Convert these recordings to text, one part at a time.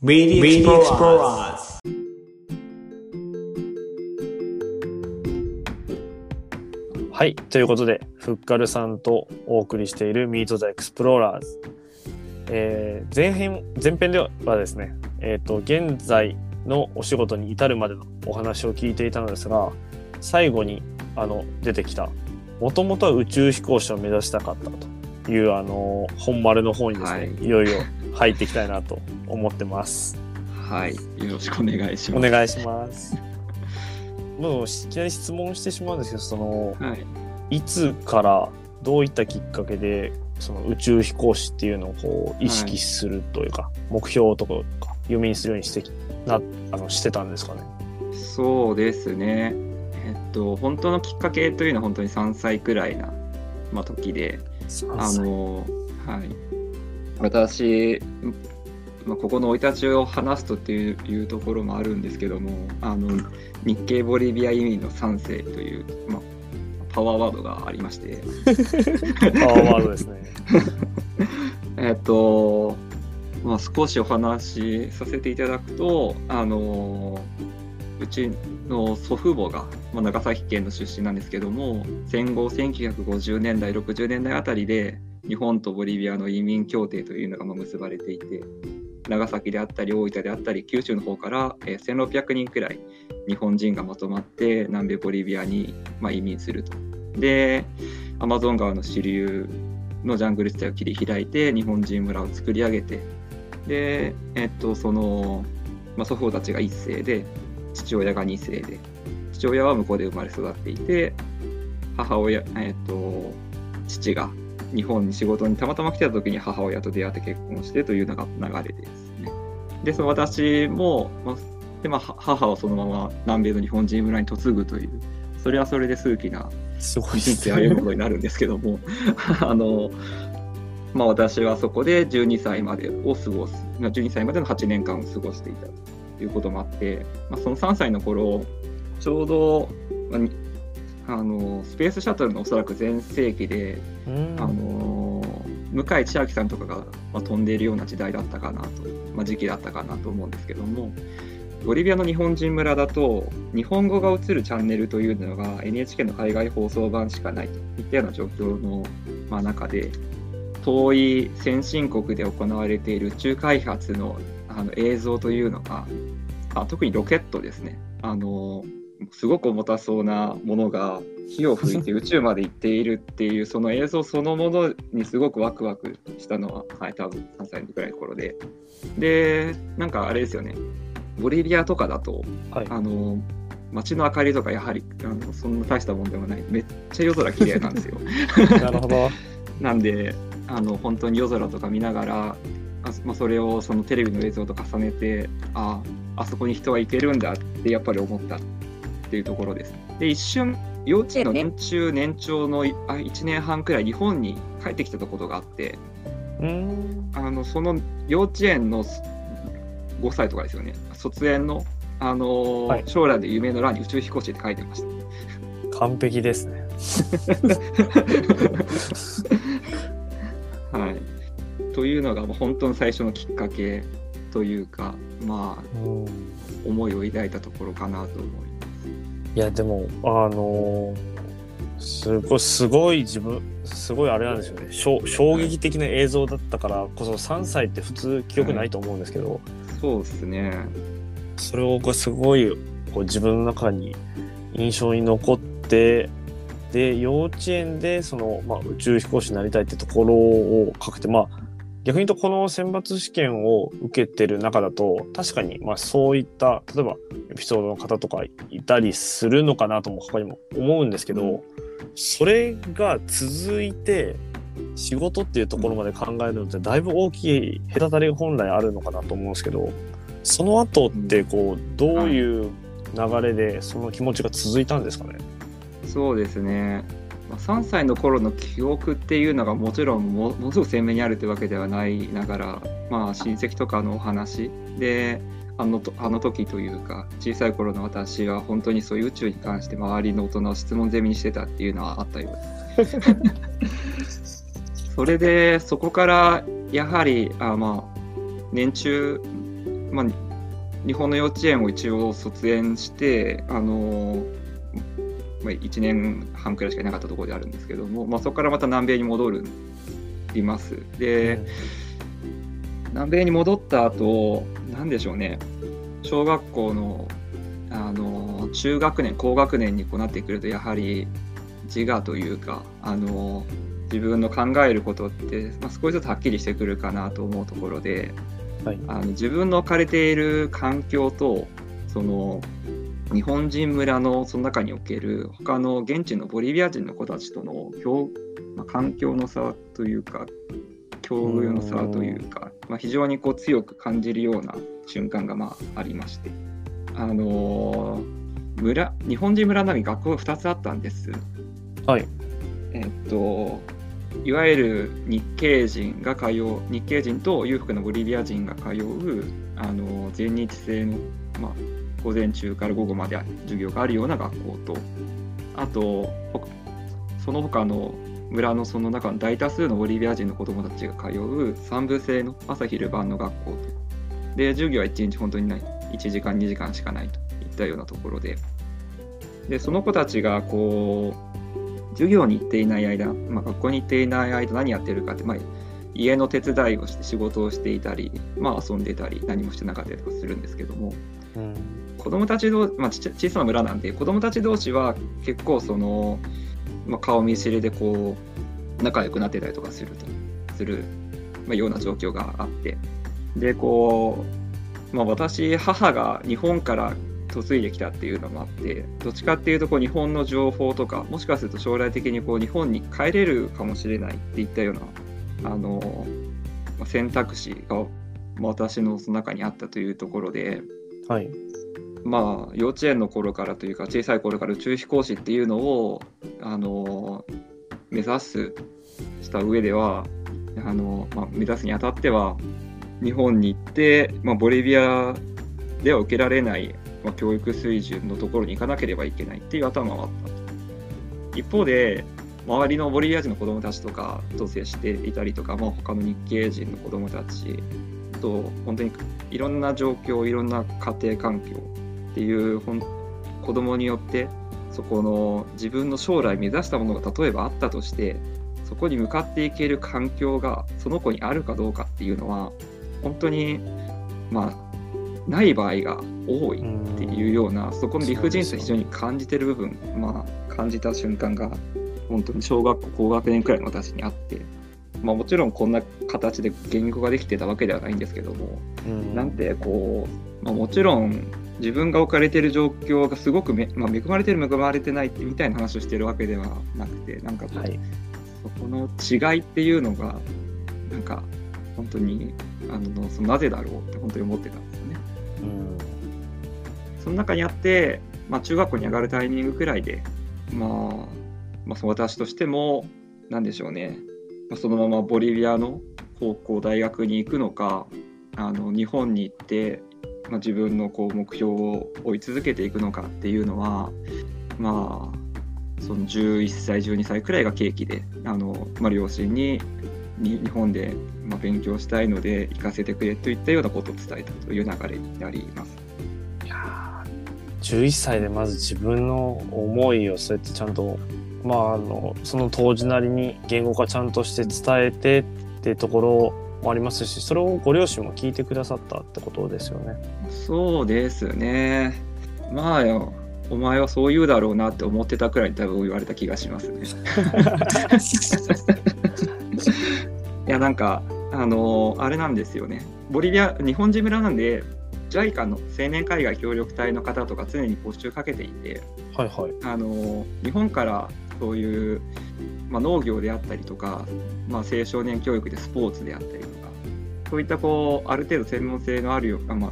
Media Explorers はい、ということで、フッカルさんとお送りしている Meet the Explorers。えー前編、前編ではですね、えっ、と、現在のお仕事に至るまでのお話を聞いていたのですが、最後に、あの、出てきた、もともとは宇宙飛行士を目指したかったという、あの、本丸の方にですね、はいい、よいよ入っていきたいなと思ってます。はい、よろしくお願いします。お願いします。もう、いきなり質問してしまうんですけど、その、はい、いつからどういったきっかけでその宇宙飛行士っていうのをこう意識するというか、目標とか夢にするようにしてきなあのしてたんですかね？そうですね。えっと、本当のきっかけというのは本当に3歳くらいな、まあ、時で、あの、はい。私、まあ、ここの生い立ちを話すとっていういうところもあるんですけども、あの、日系ボリビア移民の3世という、まあ、パワーワードがありまして、パワーワードですね。えっと、まあ、少しお話しさせていただくと、あの、うちの祖父母が、まあ、長崎県の出身なんですけども、戦後1950年代、60年代あたりで、日本とボリビアの移民協定というのが結ばれていて、長崎であったり、大分であったり、九州の方からえ1600人くらい日本人がまとまって南米ボリビアに移民すると。で、アマゾン川の支流のジャングル地帯を切り開いて日本人村を作り上げてで、えっと、その、まあ、祖父母たちが1世で父親が2世で父親は向こうで生まれ育っていて母親、えっと、父が日本に仕事にたまたま来てた時に母親と出会って結婚してというのが流れですね。でその私も、まあでまあ、は母はそのまま南米の日本人村に嫁ぐというそれはそれで数奇な人生歩むことになるんですけども あの、まあ、私はそこで12歳までを過ごすまあ12歳までの8年間を過ごしていたということもあって、まあ、その3歳の頃ちょうど、まあにあのスペースシャトルのおそらく全盛期で、うん。あの向井千秋さんとかが、まあ、飛んでいるような時代だったかなと、まあ、時期だったかなと思うんですけどもボリビアの日本人村だと日本語が映るチャンネルというのが NHK の海外放送版しかないといったような状況の、まあ、中で遠い先進国で行われている宇宙開発のあの映像というのがあ特にロケットですね。あのすごく重たそうなものが火を吹いて宇宙まで行っているっていうその映像そのものにすごくワクワクしたのは、はい、多分3歳ぐらいの頃で。でなんかあれですよね。ボリビアとかだとはい。あの街の明かりとかやはりあのそんな大したもんでもない。めっちゃ夜空綺麗なんですよ。なるほど。なんであの本当に夜空とか見ながらあ、まあ、それをそのテレビの映像と重ねてああそこに人は行けるんだってやっぱり思ったっていうところです。で一瞬幼稚園の年中年長のいあ1年半くらい日本に帰ってきたことがあってうん。あのその幼稚園のす5歳とかですよね卒園の、あのーはい将来で夢の欄に宇宙飛行士って書いてました。完璧ですね。はい、というのがまあ本当の最初のきっかけというかまあうん。思いを抱いたところかなと思います。いやでもあのすごいすごい自分すごいあれなんですよね。衝衝撃的な映像だったからこそ3歳って普通記憶ないと思うんですけど、そうですね。それをこうすごいこう自分の中に印象に残ってで幼稚園でその、まあ、宇宙飛行士になりたいってところをかけてまあ逆に言うとこの選抜試験を受けてる中だと確かにまあそういった例えばエピソードの方とかいたりするのかなとも他にも思うんですけど、うん。それが続いて仕事っていうところまで考えるのってだいぶ大きい隔たりが本来あるのかなと思うんですけどその後ってこうどういう流れでその気持ちが続いたんですかね、そうですね。まあ3歳の頃の記憶っていうのがもちろんもものすごく鮮明にあるというわけではないながら、まあ、親戚とかのお話であのとあの時というか小さい頃の私は本当にそういう宇宙に関して周りの大人を質問攻めにしてたっていうのはあったようです。それでそこからやはりあまあ年中まあ、日本の幼稚園を一応卒園してあの、まあ、1年半くらいしかいなかったところであるんですけども、まあ、そこからまた南米に戻るいます。で、南米に戻った後なんでしょうね。小学校のあの中学年高学年にこうなってくるとやはり自我というかあの自分の考えることって、まあ、少しずつはっきりしてくるかなと思うところで、はい、あの自分の置かれている環境とその日本人村のその中における他の現地のボリビア人の子たちとのまあ、環境の差というか境遇の差というか、まあ、非常にこう強く感じるような瞬間がまあありまして、あのー、村日本人村なのに学校が2つあったんです。はいえっといわゆる日系人が通う日系人と裕福なボリビア人が通うあの全日制の、まあ、午前中から午後まで授業があるような学校とあとその他の村のその中の大多数のボリビア人の子どもたちが通う3部制の朝昼晩の学校と。で授業は1日本当にない。1時間2時間しかないといったようなところで。でその子たちがこう授業に行っていない間、まあ、学校に行っていない間何やってるかって、まあ、家の手伝いをして仕事をしていたり、まあ、遊んでたり何もしてなかったりとかするんですけども、うん、子供たち同まあ、小さな村なんで子供たち同士は結構その、まあ、顔見知りでこう仲良くなってたりとかするとする、まあ、ような状況があって。でこう、まあ、私母が日本から嫁いできたっていうのもあってどっちかっていうとこう日本の情報とかもしかすると将来的にこう日本に帰れるかもしれないっていったようなあの選択肢が私のその中にあったというところで、はい、まあ幼稚園の頃からというか小さい頃から宇宙飛行士っていうのをあの目指すした上ではあの、まあ、目指すにあたっては日本に行って、まあ、ボリビアでは受けられないまあ、教育水準のところに行かなければいけないっていう頭はあった。一方で周りのボリビア人の子どもたちとかと接していたりとか、まあ、他の日系人の子どもたちと本当にいろんな状況いろんな家庭環境っていうほん子どもによってそこの自分の将来目指したものが例えばあったとしてそこに向かっていける環境がその子にあるかどうかっていうのは本当にまあない場合が多いっていうようなそこの理不尽さ非常に感じてる部分、まあ、感じた瞬間が本当に小学校高学年くらいの私にあって、まあ、もちろんこんな形で言語ができてたわけではないんですけども、ん、なんてこう、まあ、もちろん自分が置かれている状況がすごくめ、まあ、恵まれてる恵まれてないみたいな話をしてるわけではなくてなんかこう、はい、そこの違いっていうのがなんか本当にあのそのなぜだろうって本当に思ってたんですよね。うん、その中にあって、まあ、中学校に上がるタイミングくらいで、まあ、まあ、私としても何でしょうね、まあ、そのままボリビアの高校大学に行くのかあの日本に行って、まあ、自分のこう目標を追い続けていくのかっていうのはまあその11歳12歳くらいが契機であの、まあ、両親に日本でまあ、勉強したいので行かせてくれといったようなことを伝えたという流れになります。11歳でまず自分の思いをそうやってちゃんと、まあ、あのその当時なりに言語化ちゃんとして伝えてっていうところもありますしそれをご両親も聞いてくださったってことですよね。そうですね。まあよお前はそう言うだろうなって思ってたくらい多分言われた気がしますね。いやなんかあのあれなんですよねボリビア日本人村なんで JICA の青年海外協力隊の方とか常に募集かけていて、はいはい、あの日本からそういう、まあ、農業であったりとか、まあ、青少年教育でスポーツであったりとかそういったこうある程度専門性のあるよ、まあ、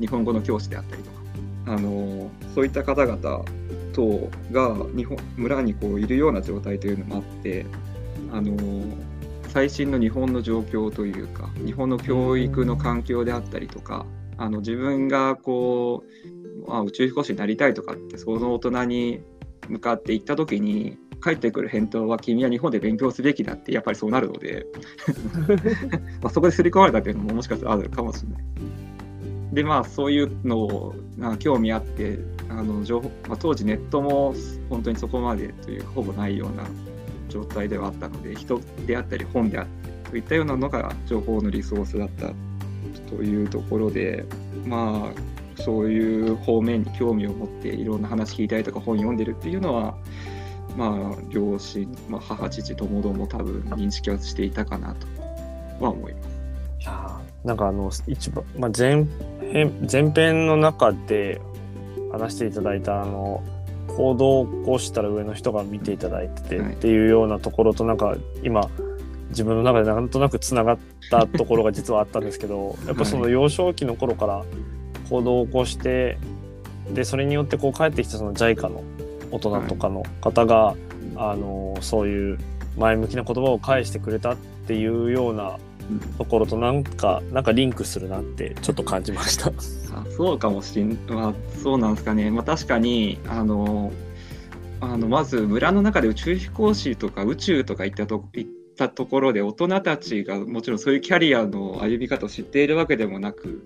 日本語の教師であったりとかあのそういった方々等が日本村にこういるような状態というのもあってあの最新の日本の状況というか日本の教育の環境であったりとかあの自分がこう、まあ、宇宙飛行士になりたいとかってその大人に向かって行った時に返ってくる返答は君は日本で勉強すべきだってやっぱりそうなるので まあそこで刷り込まれたっていうのももしかしたらあるかもしれない。でまあそういうのをなんか興味あってあの情報、まあ、当時ネットも本当にそこまでというかほぼないような状態ではあったので人であったり本であったりといったようなのが情報のリソースだったというところでまあそういう方面に興味を持っていろんな話聞いたりとか本読んでるっていうのはまあ両親、まあ、母父ともども多分認識はしていたかなとは思います。なんかあの一番、まあ、前編前編の中で話していただいたあの行動をこうしたら上の人が見ていただいててっていうようなところとなんか今自分の中でなんとなくつながったところが実はあったんですけどやっぱその幼少期の頃から行動を起こしてでそれによってこう帰ってきたその JICA の大人とかの方が、あのそういう前向きな言葉を返してくれたっていうようなところとなんかなんかリンクするなってちょっと感じました。あそうかもしん、まあ、そうなんですかね、まあ、確かにあのあのまず村の中で宇宙飛行士とか宇宙とか行ったと行ったところで大人たちがもちろんそういうキャリアの歩み方を知っているわけでもなく、うん、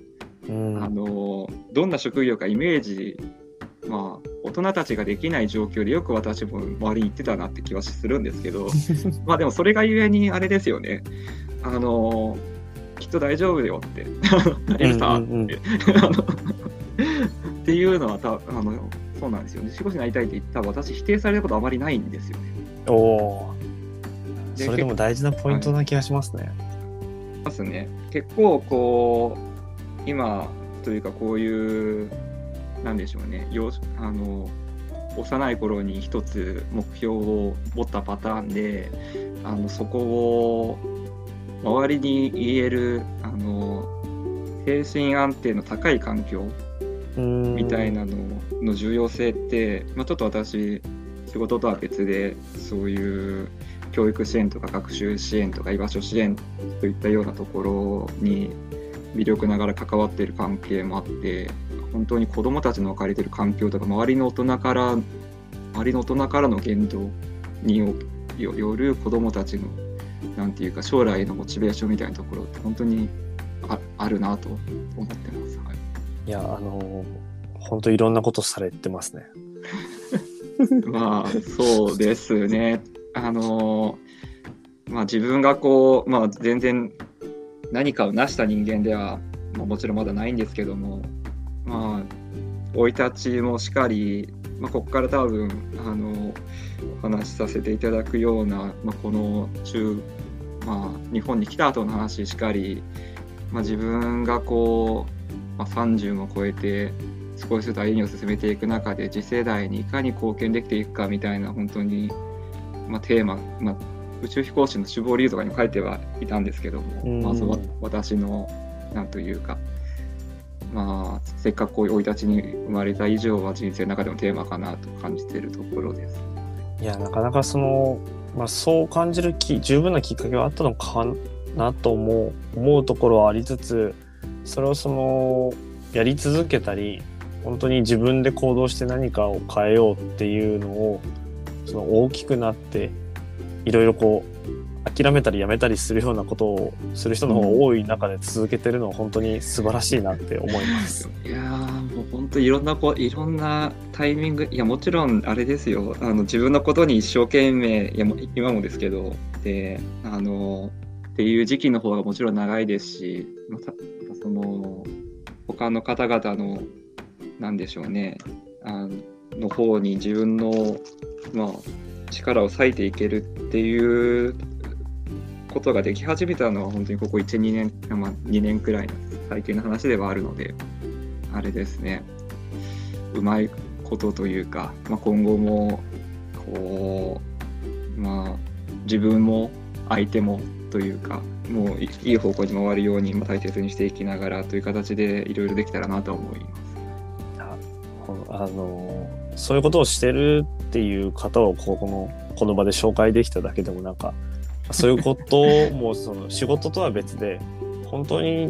あのどんな職業かイメージまあ大人たちができない状況でよく私も周りに行ってたなって気はするんですけど まあでもそれがゆえにあれですよね。あのきっと大丈夫よって エルサって、っていうのはたあのそうなんですよね。仕事になりたいって言ったら私否定されることあまりないんですよね。おおそれでも大事なポイントな気がしますね、はい、ますね。結構こう今というかこういうなんでしょうねよあの幼い頃に一つ目標を持ったパターンであのそこを周りに言えるあの精神安定の高い環境みたいなのの重要性って、まあ、ちょっと私仕事とは別でそういう教育支援とか学習支援とか居場所支援といったようなところに魅力ながら関わっている関係もあって本当に子どもたちの置かれている環境とか周りの大人から周りの大人からの言動による子どもたちのなんていうか将来のモチベーションみたいなところって本当にああるなと思ってます。はい、いやあの本当いろんなことされてますね。まあそうですね。あのまあ自分がこうまあ全然何かを成した人間では、まあ、もちろんまだないんですけどもまあ生い立ちもしっかり、まあ、ここから多分あのお話しさせていただくような、まあ、この中、まあ、日本に来た後の話しっかり、まあ、自分がこう、まあ、30も超えて少しずつ歩みを進めていく中で次世代にいかに貢献できていくかみたいな本当に、まあ、テーマ、まあ、宇宙飛行士の志望理由とかにも書いてはいたんですけども、まあ、その私のなんというかまあ、せっかくこういう生い立ちに生まれた以上は人生の中でもテーマかなと感じているところです。いやなかなかその、まあ、そう感じるき十分なきっかけはあったのかなと思う思うところはありつつそれをそのやり続けたり本当に自分で行動して何かを変えようっていうのをその大きくなっていろいろこう諦めたりやめたりするようなことをする人の方が多い中で続けてるのは本当に素晴らしいなって思います。いやもう本当いろんなこういろんなタイミングいやもちろんあれですよ。あの自分のことに一生懸命いや今もですけど。であのっていう時期の方がもちろん長いですしまたその他の方々のなんでしょうね。あの方に自分のまあ力を割いていけるっていうことができ始めたのは本当にここ1、2年、まあ、2年くらいの最近の話ではあるので、あれですね、うまいことというか、まあ、今後も、こう、まあ、自分も相手もというか、もういい方向に回るように大切にしていきながらという形でいろいろできたらなと思います。あのそういうことをしてるっていう方をここのこの場で紹介できただけでもなんかそういうこともその仕事とは別で本当に、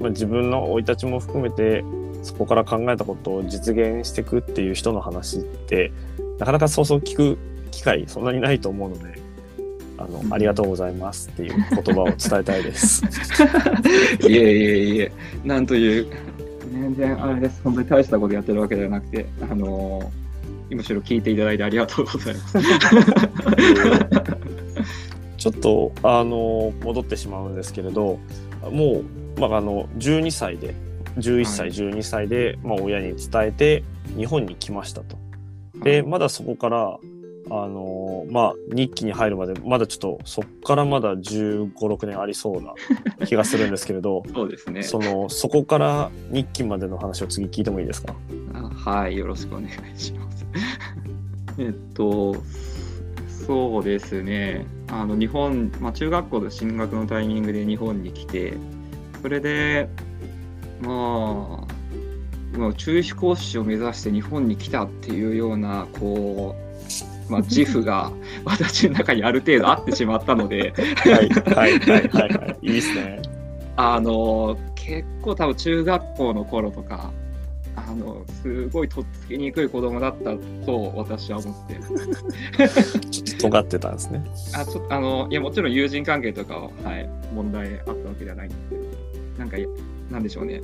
まあ、自分の生い立ちも含めてそこから考えたことを実現していくっていう人の話ってなかなかそうそう聞く機会そんなにないと思うのであの、うん、ありがとうございますっていう言葉を伝えたいです。いえいえいえなんという全然あれです。本当に大したことやってるわけではなくて、あのーむしろ聞いていただいてありがとうございます。ちょっとあの戻ってしまうんですけれどもう、まあ、あの12歳で11歳、はい12歳で、まあ、親に伝えて日本に来ましたと。でまだそこからあのまあ日記に入るまでまだちょっとそっからまだ1 5 6年ありそうな気がするんですけれど そうですね。そのそこから日記までの話を次聞いてもいいですか？あはい、よろしくお願いします。えっと、そうですね、あの日本、まあ、中学校の進学のタイミングで日本に来て、それで、まあ、まあ、宇宙飛行士を目指して日本に来たっていうような、こう、まあ、自負が 私の中にある程度あってしまったので、はいはいはいはいはいいいですね。あの結構多分中学校の頃とかあのすごいとっつきにくい子供だったと私は思ってちょっと尖ってたんですね。あちょっとあのいやもちろん友人関係とかは、はい、問題あったわけではないんですけどなんかいなんでしょうね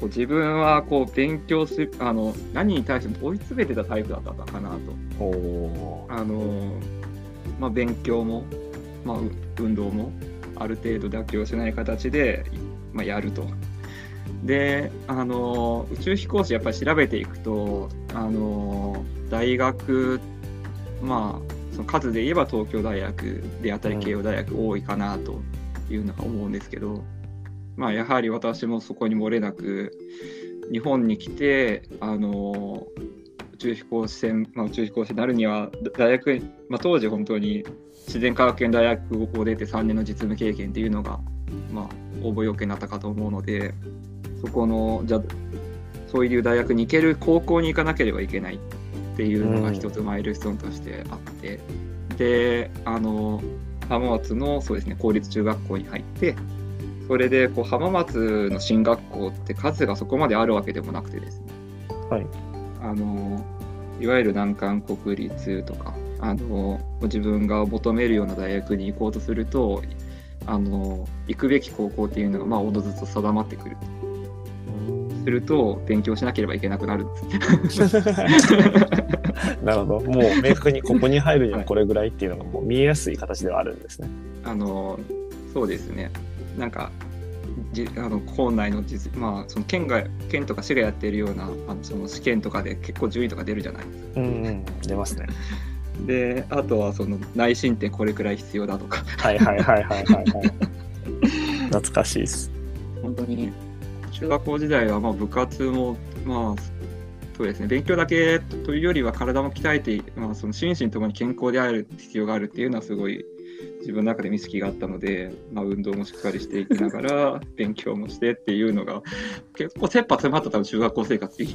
こう自分はこう勉強するあの何に対しても追い詰めてたタイプだったのかなと。あのまあ、勉強も、まあ、う運動もある程度妥協しない形で、まあ、やると。であの宇宙飛行士やっぱり調べていくとあの大学まあその数で言えば東京大学であったりうん。慶応大学多いかなというのは思うんですけど、まあ、やはり私もそこに漏れなく日本に来てあの宇宙飛行士船、まあ、宇宙飛行士になるには大学、まあ、当時本当に自然科学系の大学を出て3年の実務経験っていうのが、まあ、応募要件になったかと思うのでそこのじゃあそういう大学に行ける高校に行かなければいけないっていうのが一つマイルストーンとしてあって、であの浜松のそうですね公立中学校に入ってそれでこう浜松の進学校って数がそこまであるわけでもなくてですねはいあのいわゆる難関国立とかあの自分が求めるような大学に行こうとするとあの行くべき高校っていうのがまあおのずと定まってくるすると勉強しなければいけなくなるんですね。なるほど。もう明確にここに入るにはこれぐらいっていうのがもう見えやすい形ではあるんですね。あのそうですねなんかじあの校内の実まあその県が県とか市がやってるようなあのその試験とかで結構順位とか出るじゃないですか。うんうん。出ますね。であとはその内申点これくらい必要だとかはいはいはいはいはいはい。懐かしいです。本当に中学校時代はまあ部活もまあそうですね勉強だけというよりは体も鍛えて、まあ、その心身ともに健康である必要があるっていうのはすごい自分の中で見識があったので、まあ、運動もしっかりしていきながら 勉強もしてっていうのが結構切羽詰まった多分中学校生活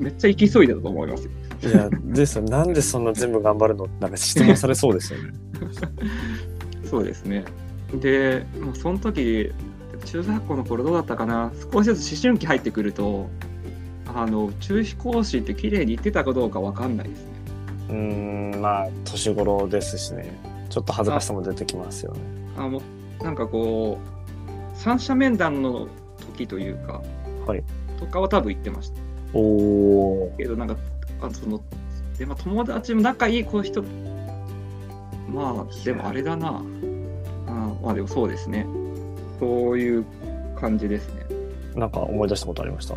めっちゃ行き急いでたと思いますよ。いや、ですよ。なんでそんな全部頑張るのなんか質問されそうですよね。そうですね。で、もうその時中学校の頃どうだったかな少しずつ思春期入ってくるとあの宇宙飛行士って綺麗に言ってたかどうかわかんないですね。うーん、まあ、年頃ですしね。ちょっと恥ずかしさも出てきますよね。あもうなんかこう三者面談の時というかはい。とかは多分言ってました。おお。けどなんかあそので、まあ、友達も仲いいこう人まあでもあれだなあまあでもそうですねそういう感じですね。なんか思い出したことありました？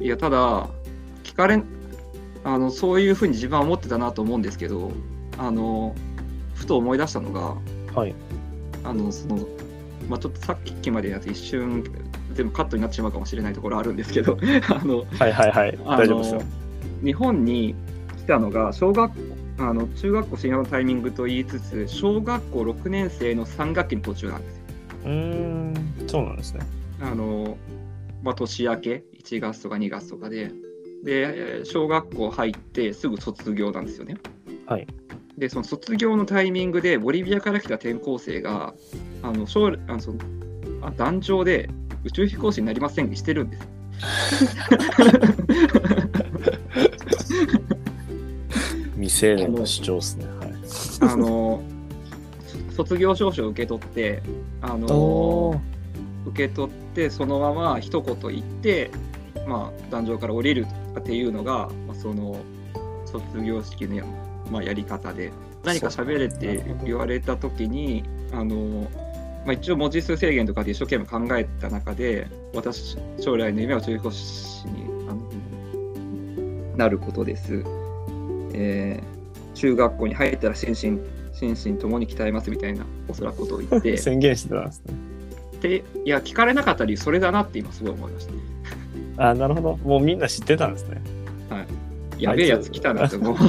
いやただ聞かれんあのそういうふうに自分は思ってたなと思うんですけどあのふと思い出したのがはい。あのその、まあ、ちょっとさっきまでやつ一瞬全部カットになってしまうかもしれないところあるんですけど あのはいはいはい。大丈夫ですよ。日本に来たのが小学校あの中学校進学のタイミングと言いつつ小学校6年生の3学期の途中なんですよ。うーん、そうなんですね。あのまあ、年明け1月とか2月とかでで小学校入ってすぐ卒業なんですよね。はい。でその卒業のタイミングでボリビアから来た転校生があの将来あのそのあ壇上で宇宙飛行士になりませんにしてるんです。未成年の主張ですね。はい。あの卒業証書を受け取ってあの受け取ってそのまま一言言ってまあ、壇上から降りるっていうのが、まあ、その卒業式のや,、まあ、やり方で何か喋れって言われた時にあの、まあ、一応文字数制限とかで一生懸命考えた中で私将来の夢は宇宙飛行士にあのなることです。えー中学校に入ったら心身心身ともに鍛えますみたいなおそらくことを言って 宣言してたんですね。でいや聞かれなかった理由それだなって今すごい思いました。あなるほど。もうみんな知ってたんですね。やべえやつ来たなって思う。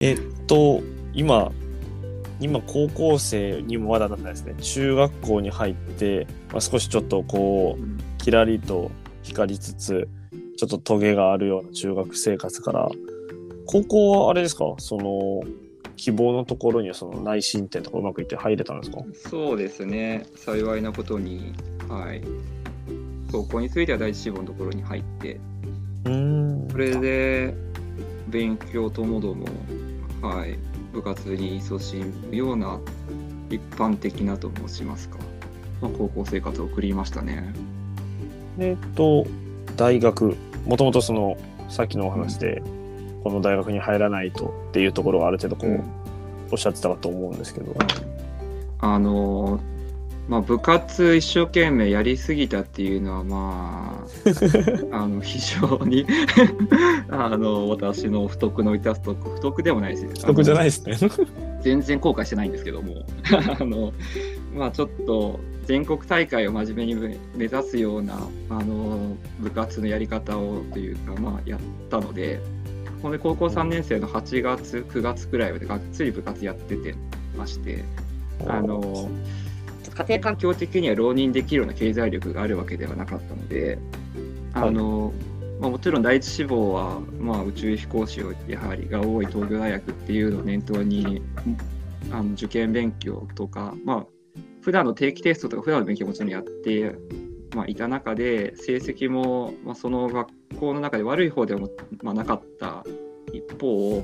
えっと、今、今高校生にもまだなんですね。中学校に入って、まあ、少しちょっとこう、キラリと光りつつ、ちょっとトゲがあるような中学生活から、高校はあれですか？その、希望のところにはその内申点とかうまくいって入れたんですか？そうですね、幸いなことに、はい、高校については第一志望のところに入って、うーん。それで勉強ともども、はい、部活に勤しむような一般的なと申しますか、まあ、高校生活を送りましたね。えっと、大学、もともとその、さっきのお話で、この大学に入らないとっていうところがある程度こう、うんおっしゃってたかと思うんですけど、あのまあ、部活一生懸命やりすぎたっていうのはまあ あの非常に あの私の不徳の致すとこ不徳でもないです不得じゃないいですね。全然後悔してないんですけども あのまあちょっと全国大会を真面目に目指すようなあの部活のやり方をというかまあやったのでほんで高校3年生の8月9月くらいまでがっつり部活やっててまして。あの家庭環境的には浪人できるような経済力があるわけではなかったので、あのまあ、もちろん第一志望は、まあ、宇宙飛行士をやはりが多い東京大学っていうのを念頭にあの受験勉強とか、まあ普段の定期テストとか普段の勉強もちろんやって、まあ、いた中で成績も、まあ、その学校の中で悪い方でも、まあ、なかった一方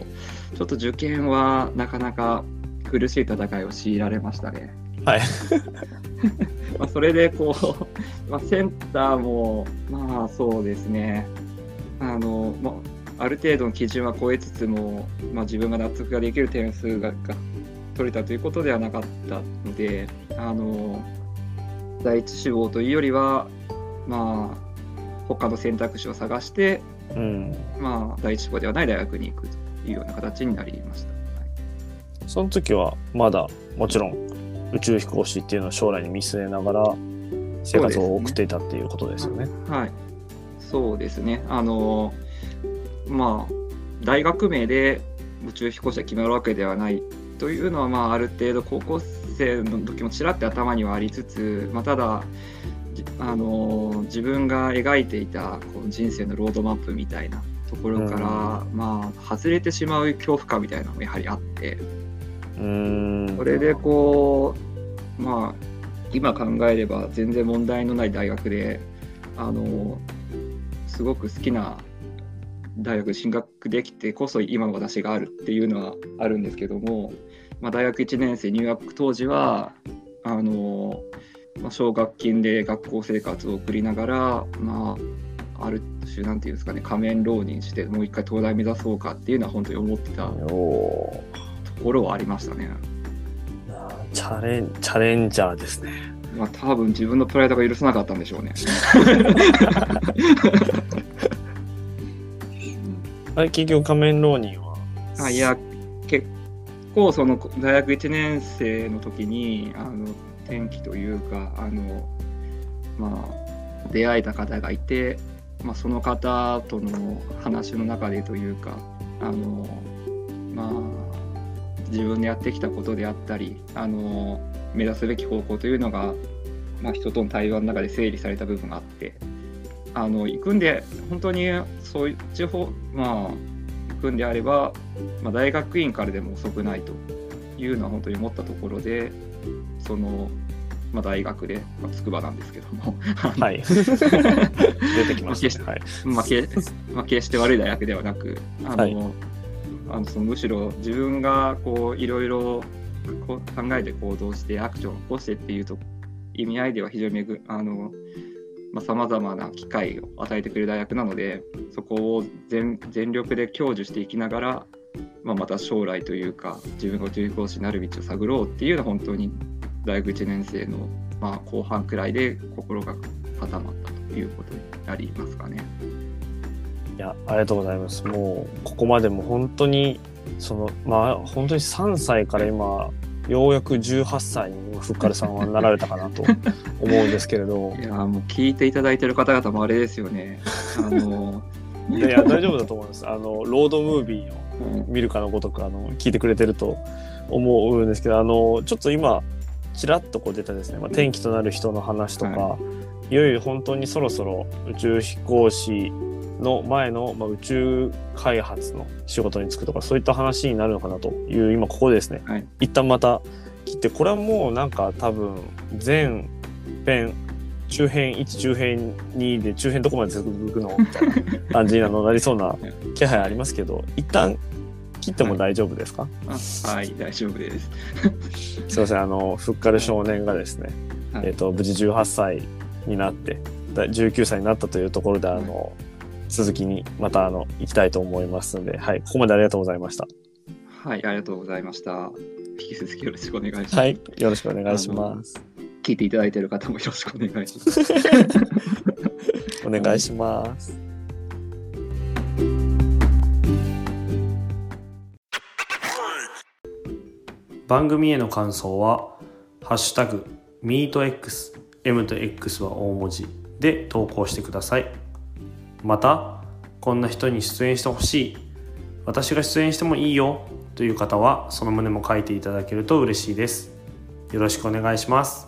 ちょっと受験はなかなか苦しい戦いを強いられましたね。はい。まあそれでこう、まあ、センターもまあそうですねあの、まあ、ある程度の基準は超えつつも、まあ、自分が納得ができる点数がが取れたということではなかったのであの第一志望というよりはまあ他の選択肢を探して、うん。まあ、第一志望ではない大学に行くというような形になりました。はいその時はまだもちろん宇宙飛行士っていうのを将来に見据えながら生活を送っていたっていうことですよね。はい、そうですね。あの、まあ、大学名で宇宙飛行士が決まるわけではないというのは、まあ、ある程度高校生の時もちらって頭にはありつつ、まあ、ただ、じあの自分が描いていたこう人生のロードマップみたいなところから、まあ、外れてしまう恐怖感みたいなのもやはりあって、うーん。それでこうまあ今考えれば全然問題のない大学であのすごく好きな大学に進学できてこそ今の私があるっていうのはあるんですけども、まあ、大学1年生入学当時はあの、まあ、奨学金で学校生活を送りながら、まあ、ある種なんていうんですかね仮面浪人してもう一回東大目指そうかっていうのは本当に思ってたところはありましたね。チャレンチャレンジャーですね。まあ多分自分のプライドが許さなかったんでしょうね。あれ結局仮面浪人は？あいや結構その大学1年生の時にあの転機というかあのまあ出会えた方がいて、まあ、その方との話の中でというかあのまあ自分でやってきたことであったりあの目指すべき方向というのが、まあ、人との対話の中で整理された部分があってあの行くんで本当にそういう地方まあ行くんであれば、まあ、大学院からでも遅くないというのは本当に思ったところでその、まあ、大学で、まあ、筑波なんですけども、はい。出てきました決して悪い大学ではなくあの、はいあのそのむしろ自分がこういろいろこう考えて行動してアクションを起こしてっていうと意味合いでは非常にあの、さまざ、まな機会を与えてくれる大学なのでそこを全全力で享受していきながら、まあ、また将来というか自分が宇宙飛行士になる道を探ろうっていうのは本当に大学1年生の、まあ、後半くらいで心が固まったということになりますかね。いやありがとうございます。もうここまでも本当にそのまあ本当に3歳から今ようやく18歳にふっかるさんはなられたかなと思うんですけれど。いやもう聞いていただいてる方々もあれですよね。あの いや大丈夫だと思います。あのロードムービーを見るかのごとくあの聞いてくれてると思うんですけどあのちょっと今ちらっとこう出たですね、まあ、転機となる人の話とか、はい、いよいよ本当にそろそろ宇宙飛行士の前の、まあ、宇宙開発の仕事に就くとかそういった話になるのかなという今ここでですね、はい、一旦また切ってこれはもうなんか多分前編中編1中編2で中編どこまで続くの？みたいな感じになりそうな気配ありますけど一旦切っても大丈夫ですか、はい、大丈夫です。すいません、あの、ふっかる少年がですね、はい、えっ、ー、と、無事18歳になって、19歳になったというところで、あの、続きにまたあの行きたいと思いますので、はい、ここまでありがとうございました。はい、ありがとうございました。引き続きよろしくお願いします。はい、よろしくお願いします。聞いていただいている方もよろしくお願いします。お願いします。番組への感想は、ハッシュタグ、ミート X、M と X は大文字で投稿してください。またこんな人に出演してほしい。私が出演してもいいよ。という方はその旨も書いていただけると嬉しいです。よろしくお願いします。